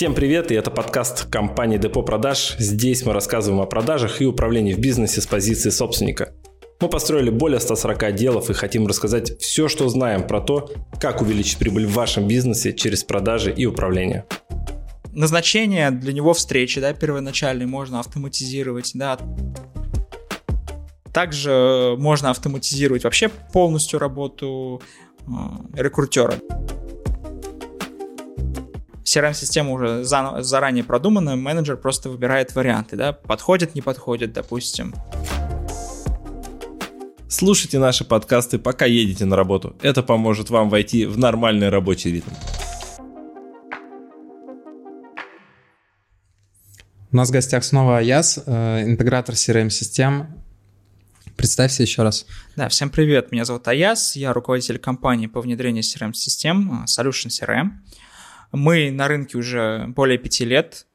Всем привет, и это подкаст компании Депо Продаж. Здесь мы рассказываем о продажах и управлении в бизнесе с позиции собственника. Мы построили более 140 отделов и хотим рассказать все, что знаем про то, как увеличить прибыль в вашем бизнесе через продажи и управление. Назначение для него встречи, да, первоначальные можно автоматизировать, да. Также можно автоматизировать вообще полностью работу э, рекрутера. CRM-система уже заранее продумана, менеджер просто выбирает варианты, да, подходит, не подходит, допустим. Слушайте наши подкасты, пока едете на работу. Это поможет вам войти в нормальный рабочий ритм. У нас в гостях снова Аяс, э, интегратор CRM-систем. Представься еще раз. Да, всем привет. Меня зовут Аяс, я руководитель компании по внедрению CRM-систем э, Solution CRM. Мы на рынке уже более пяти лет,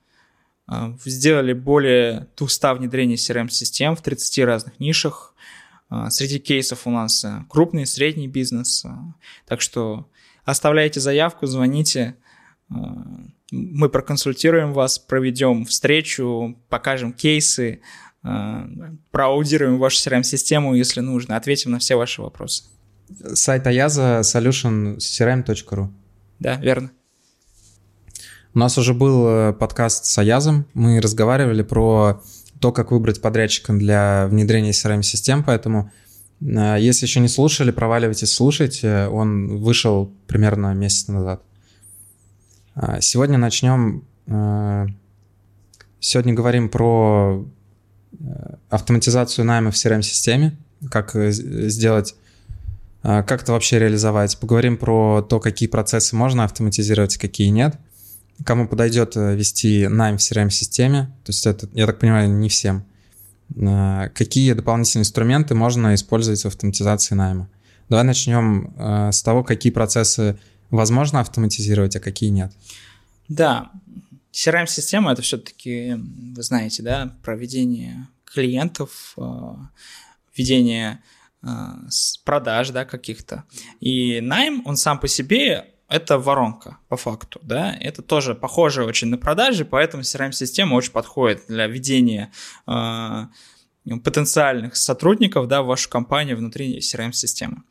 э, сделали более 200 внедрений CRM-систем в 30 разных нишах. Э, среди кейсов у нас э, крупный, средний бизнес. Так что оставляйте заявку, звоните. Мы проконсультируем вас, проведем встречу, покажем кейсы, проаудируем вашу CRM-систему, если нужно, ответим на все ваши вопросы. Сайт Аяза solutioncrm.ru Да, верно. У нас уже был э, подкаст с Аязом, мы разговаривали про то, как выбрать подрядчика для внедрения CRM-систем, поэтому э, если еще не слушали, проваливайтесь, слушайте. Он вышел примерно месяц назад. А, сегодня начнем... Э, сегодня говорим про автоматизацию найма в CRM-системе, как сделать, как это вообще реализовать. Поговорим про то, какие процессы можно автоматизировать, какие нет – кому подойдет э, вести найм в CRM-системе, то есть это, я так понимаю, не всем, э, какие дополнительные инструменты можно использовать в автоматизации найма. Давай начнем э, с того, какие процессы возможно автоматизировать, а какие нет. Да, CRM-система это все-таки, вы знаете, да, проведение клиентов, ведение продаж, да, каких-то. И найм, он сам по себе это воронка, по факту, да, это тоже похоже очень на продажи, поэтому CRM-система очень подходит для ведения э, потенциальных сотрудников, да, в вашу компанию внутри CRM-системы.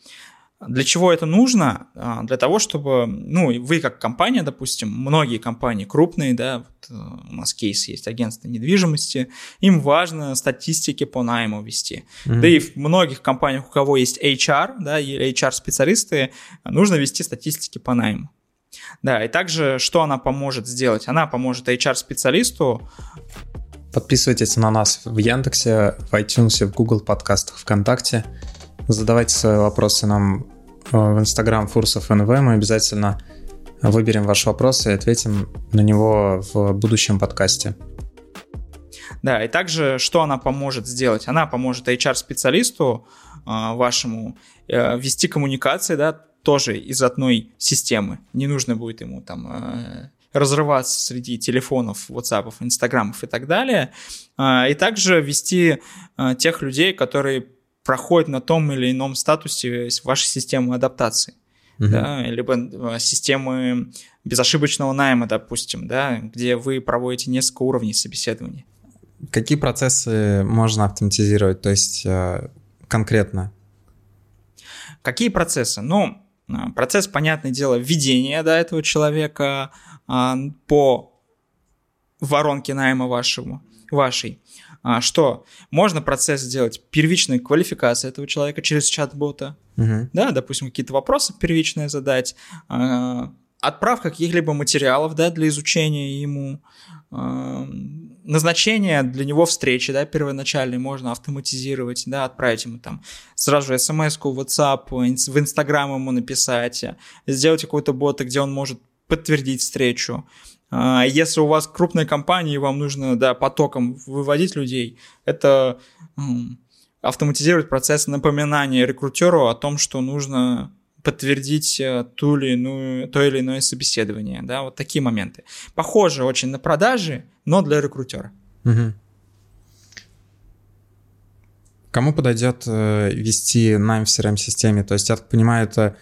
Для чего это нужно? А, для того, чтобы, ну, вы как компания, допустим, многие компании крупные, да, вот э, у нас кейс есть агентство недвижимости, им важно статистики по найму вести. Mm-hmm. Да и в многих компаниях, у кого есть HR, да, или HR-специалисты, нужно вести статистики по найму. Да, и также что она поможет сделать? Она поможет HR-специалисту Подписывайтесь на нас в Яндексе, в iTunes, в Google подкастах, ВКонтакте. Задавайте свои вопросы нам в Instagram Фурсов НВ. Мы обязательно выберем ваш вопрос и ответим на него в будущем подкасте. Да, и также что она поможет сделать? Она поможет HR-специалисту э, вашему э, вести коммуникации, да, тоже из одной системы. Не нужно будет ему там разрываться среди телефонов, WhatsApp, Инстаграмов и так далее. И также вести тех людей, которые проходит на том или ином статусе вашей системы адаптации. Uh-huh. Да, либо э, системы безошибочного найма, допустим, да, где вы проводите несколько уровней собеседования. Какие процессы можно автоматизировать, то есть э, конкретно? Какие процессы? Ну, э, процесс, понятное дело, введения да, этого человека по воронке найма вашему, вашей. А, что можно процесс сделать первичной квалификации этого человека через чат-бота, угу. да, допустим, какие-то вопросы первичные задать, а, отправка каких-либо материалов, да, для изучения ему, а, назначение для него встречи, да, первоначальной можно автоматизировать, да, отправить ему там сразу же смс-ку WhatsApp, в Instagram ему написать, сделать какой-то бот, где он может подтвердить встречу, если у вас крупная компания, и вам нужно да, потоком выводить людей, это автоматизировать процесс напоминания рекрутеру о том, что нужно подтвердить э, ту или иную, то или иное собеседование. Да, вот такие моменты. Похоже очень на продажи, но для рекрутера. Угу. Кому подойдет э, вести найм в CRM-системе? То есть, я так понимаю, это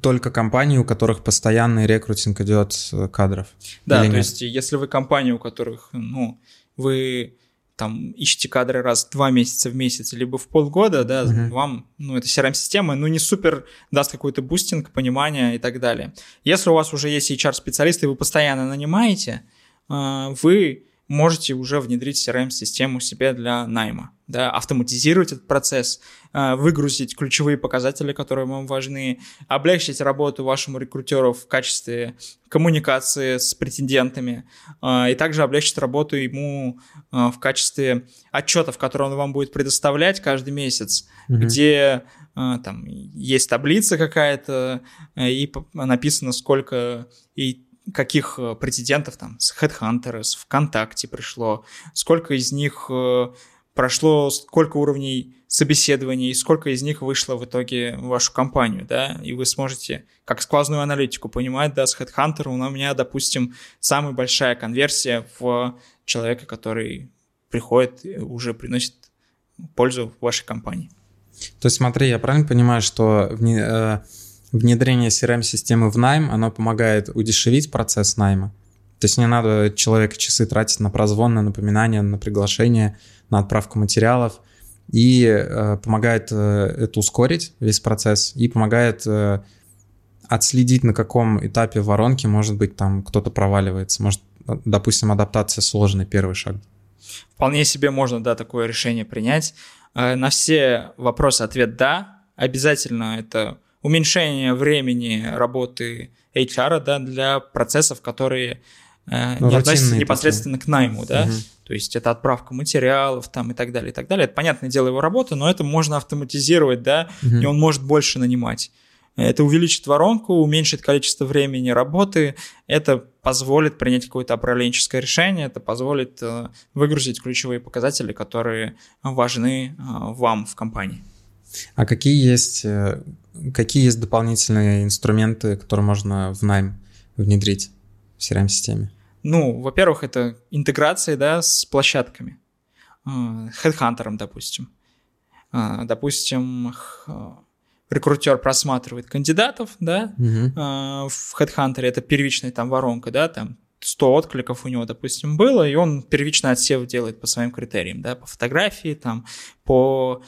только компании, у которых постоянный рекрутинг идет кадров. Да, то нет? есть если вы компания, у которых, ну, вы там ищете кадры раз в два месяца в месяц, либо в полгода, да, uh-huh. Вам, ну, эта CRM-система, ну, не супер даст какой-то бустинг, понимание и так далее. Если у вас уже есть HR-специалисты, и вы постоянно нанимаете, а, вы можете уже внедрить CRM-систему себе для найма, да, автоматизировать этот процесс, а, выгрузить ключевые показатели, которые вам важны, облегчить работу вашему рекрутеру в качестве коммуникации с претендентами, а, и также облегчить работу ему а, в качестве отчетов, которые он вам будет предоставлять каждый месяц, mm-hmm. где там есть таблица какая-то, и написано, сколько и каких э, претендентов там с Headhunter, с ВКонтакте пришло, сколько из них э, прошло, сколько уровней собеседований, сколько из них вышло в итоге в вашу компанию, да, и вы сможете как сквозную аналитику понимать, да, с Headhunter у меня, допустим, самая большая конверсия в человека, который приходит, уже приносит пользу вашей компании. То есть смотри, я правильно понимаю, что э, внедрение CRM-системы в найм, оно помогает удешевить процесс найма. То есть не надо человека часы тратить на прозвон, на напоминания, на приглашение, на отправку материалов. И э, помогает э, это ускорить, весь процесс, и помогает э, отследить, на каком этапе воронки, может быть, там кто-то проваливается. Может, допустим, адаптация сложный первый шаг. Вполне себе можно, да, такое решение принять. Э, на все вопросы ответ «да». Обязательно это уменьшение времени работы HR да, для процессов, которые э, ну, не относятся непосредственно такие. к найму, да, угу. то есть это отправка материалов там и так далее, и так далее. Это понятное дело его работа, но это можно автоматизировать, да, угу. и он может больше нанимать. Это увеличит воронку, уменьшит количество времени работы, это позволит принять какое-то управленческое решение, это позволит э, выгрузить ключевые показатели, которые важны э, вам в компании. А какие есть, э, какие есть дополнительные инструменты, которые можно в найм внедрить в CRM-системе? Ну, во-первых, это интеграция, да, с площадками. Headhunter, допустим. А, допустим, рекрутер просматривает кандидатов, да, угу. в Headhunter это первичная там воронка, да, там 100 откликов у него, допустим, было, и он первичный отсев делает по своим критериям, да, по фотографии, там, по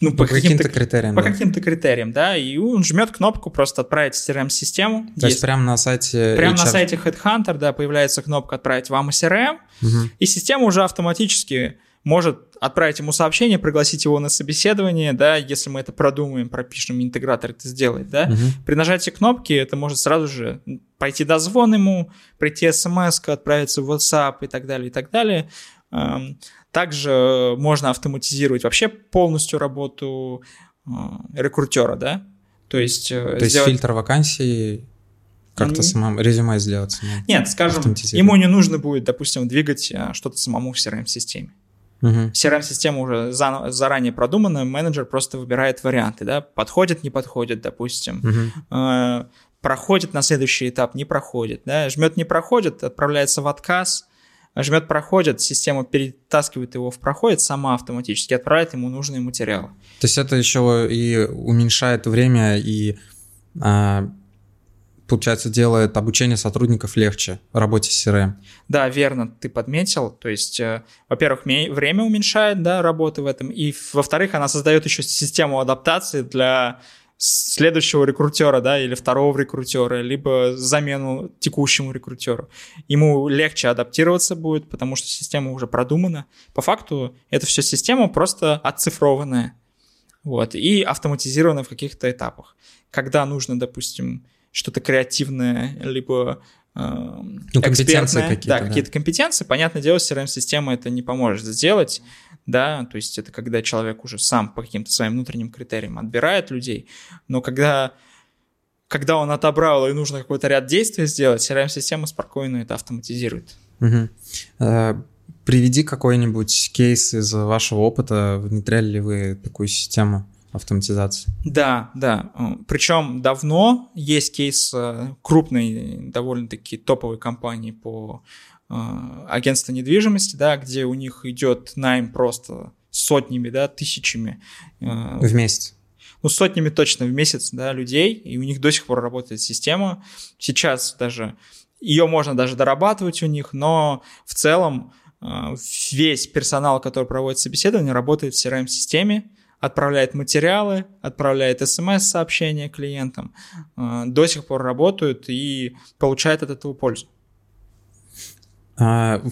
ну, по, по каким-то, каким критериям. По да. каким-то критериям, да, и он жмет кнопку просто отправить в CRM-систему. То есть прямо на сайте Прямо HR. на сайте Headhunter, да, появляется кнопка «Отправить вам CRM», угу. и система уже автоматически может отправить ему сообщение, пригласить его на собеседование, да, если мы это продумаем, пропишем, интегратор это сделает, да. Угу. При нажатии кнопки это может сразу же пойти дозвон ему, прийти смс, отправиться в WhatsApp и так далее, и так далее. Также можно автоматизировать вообще полностью работу э, рекрутера, да? То есть, э, То сделать... есть фильтр вакансий как-то самому резюме сделать. Самому, Нет, скажем, ему не нужно будет, допустим, двигать э, что-то самому в CRM-системе. Угу. CRM-система уже за, заранее продумана, менеджер просто выбирает варианты, да, подходит, не подходит, допустим, угу. э, проходит на следующий этап, не проходит, да, жмет не проходит, отправляется в отказ, жмет проходит, система перетаскивает его в проходит сама автоматически, отправляет ему нужные материалы. То есть это еще и уменьшает время и, а, получается, делает обучение сотрудников легче в работе с CRM. Да, верно, ты подметил. То есть, э, во-первых, время уменьшает, да, работы в этом, и, во-вторых, она создает еще систему адаптации для следующего рекрутера, да, или второго рекрутера, либо замену текущему рекрутеру. Ему легче адаптироваться будет, потому что система уже продумана. По факту это все система просто оцифрованная. Вот, и автоматизирована в каких-то этапах. Когда нужно, допустим, что-то креативное, либо ну, компетенции какие-то, да, да. какие-то компетенции, понятное дело, CRM-система это не поможет сделать, да, то есть это когда человек уже сам по каким-то своим внутренним критериям отбирает людей, но когда когда он отобрал и нужно какой-то ряд действий сделать, CRM-система спокойно это автоматизирует. Угу. Приведи какой-нибудь кейс из вашего опыта, внедряли ли вы такую систему автоматизации? Да, да. Причем давно есть кейс э, крупной, довольно-таки топовой компании по а, агентства недвижимости, да, где у них идет найм просто сотнями, да, тысячами. А, в месяц? ну, сотнями точно в месяц, да, людей, и у них до сих пор работает система. Сейчас даже ее можно даже дорабатывать у них, но в целом э, весь персонал, который проводит собеседование, работает в CRM-системе, отправляет материалы, отправляет смс-сообщения клиентам, э, до сих пор работают и получают от этого пользу. А,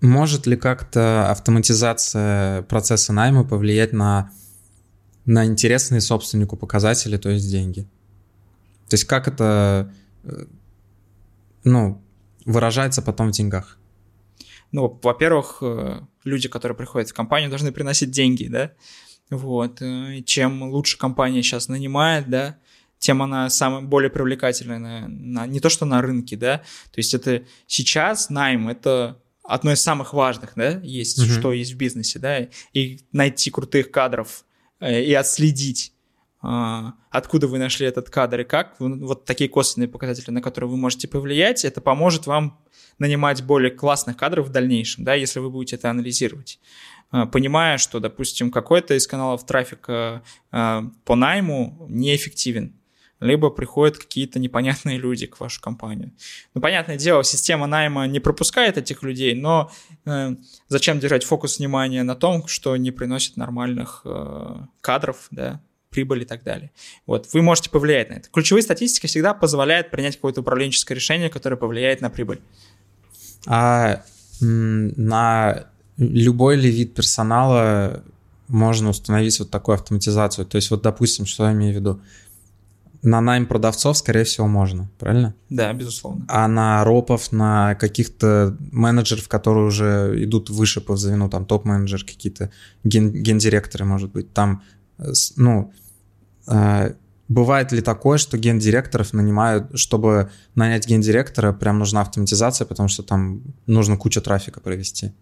может ли как-то автоматизация процесса найма повлиять на, на интересные собственнику показатели, то есть деньги? То есть как это э, ну, выражается потом в деньгах? Ну, во-первых, э, люди, которые приходят в компанию, должны приносить деньги, да, вот, э, чем лучше компания сейчас нанимает, да, тем она самая более привлекательная на, на, не то что на рынке, да, то есть это сейчас найм, это одно из самых важных, да, есть, mm-hmm. что есть в бизнесе, да, и найти крутых кадров э, и отследить, откуда вы нашли этот кадр и как, вот такие косвенные показатели, на которые вы можете повлиять, это поможет вам нанимать более классных кадров в дальнейшем, да, если вы будете это анализировать. Э, понимая, что, допустим, какой-то из каналов трафика э, по найму неэффективен, либо приходят какие-то непонятные люди к вашей компании. Ну, понятное дело, система найма не пропускает этих людей, но э, зачем держать фокус внимания на том, что не приносит нормальных э, кадров, да, прибыль и так далее. Вот, вы можете повлиять на это. Ключевые статистики всегда позволяют принять какое-то управленческое решение, которое повлияет на прибыль. А на любой ли вид персонала можно установить вот такую автоматизацию? То есть вот, допустим, что я имею в виду? на найм продавцов, скорее всего, можно, правильно? Да, безусловно. А на ропов, на каких-то менеджеров, которые уже идут выше по звену, там топ-менеджер, какие-то ген- гендиректоры, может быть, там, э, ну, бывает ли такое, что гендиректоров нанимают, чтобы нанять гендиректора, прям нужна автоматизация, потому что там нужно кучу трафика провести?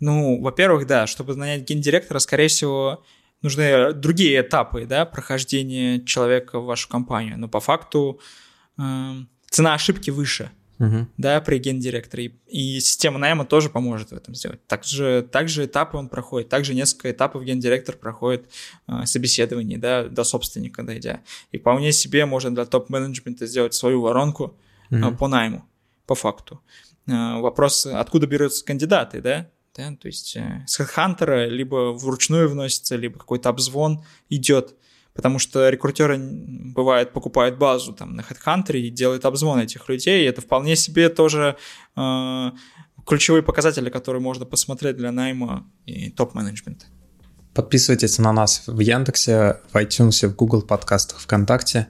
Ну, во-первых, да, чтобы нанять гендиректора, скорее всего, нужны другие этапы да, прохождения человека в вашу компанию. Но по факту э, цена ошибки выше uh-huh. да, при гендиректоре. И, и система найма тоже поможет в этом сделать. Также, также этапы он проходит, также несколько этапов гендиректор проходит э, собеседование да, до собственника дойдя. И вполне себе можно для топ-менеджмента сделать свою воронку uh-huh. э, по найму, по факту. Э, вопрос, откуда берутся кандидаты, да? Да? То есть э, с HeadHunter либо вручную вносится, либо какой-то обзвон идет, потому что рекрутеры, бывает, покупают базу там на HeadHunter и делают обзвон этих людей, и это вполне себе тоже э, ключевые показатели, которые можно посмотреть для найма и топ-менеджмента. Подписывайтесь на нас в Яндексе, в iTunes, в Google подкастах, ВКонтакте.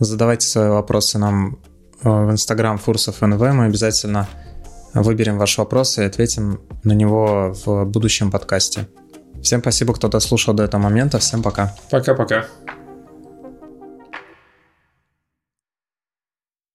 Задавайте свои вопросы нам э, в Instagram Фурсов НВ, мы обязательно выберем ваш вопрос и ответим на него в будущем подкасте. Всем спасибо, кто дослушал до этого момента. Всем пока. Пока-пока.